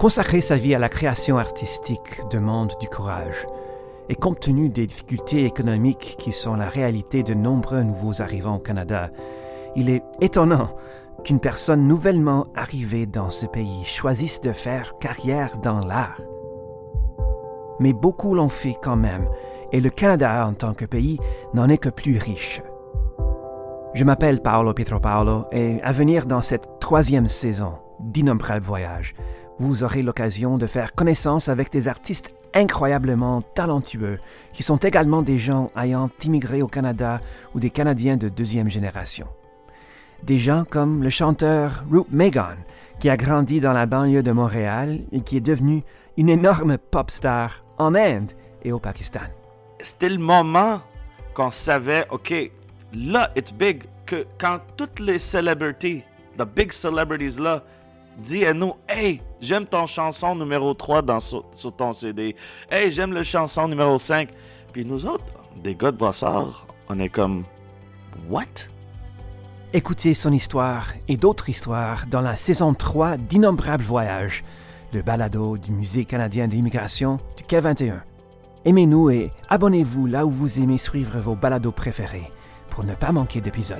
Consacrer sa vie à la création artistique demande du courage. Et compte tenu des difficultés économiques qui sont la réalité de nombreux nouveaux arrivants au Canada, il est étonnant qu'une personne nouvellement arrivée dans ce pays choisisse de faire carrière dans l'art. Mais beaucoup l'ont fait quand même, et le Canada en tant que pays n'en est que plus riche. Je m'appelle Paolo Paolo et à venir dans cette troisième saison d'innombrables voyages, vous aurez l'occasion de faire connaissance avec des artistes incroyablement talentueux qui sont également des gens ayant immigré au Canada ou des Canadiens de deuxième génération. Des gens comme le chanteur Roop Megan, qui a grandi dans la banlieue de Montréal et qui est devenu une énorme pop star en Inde et au Pakistan. C'était le moment qu'on savait, OK, là, it's big, que quand toutes les celebrities, the big celebrities là, disent à nous, hey, j'aime ton chanson numéro 3 dans, sur, ton CD. Hey, j'aime le chanson numéro 5. Puis nous autres, des gars de brossard, on est comme, what? Écoutez son histoire et d'autres histoires dans la saison 3 d'Innombrables Voyages, le balado du Musée canadien d'immigration du Quai 21. Aimez-nous et abonnez-vous là où vous aimez suivre vos balados préférés pour ne pas manquer d'épisodes.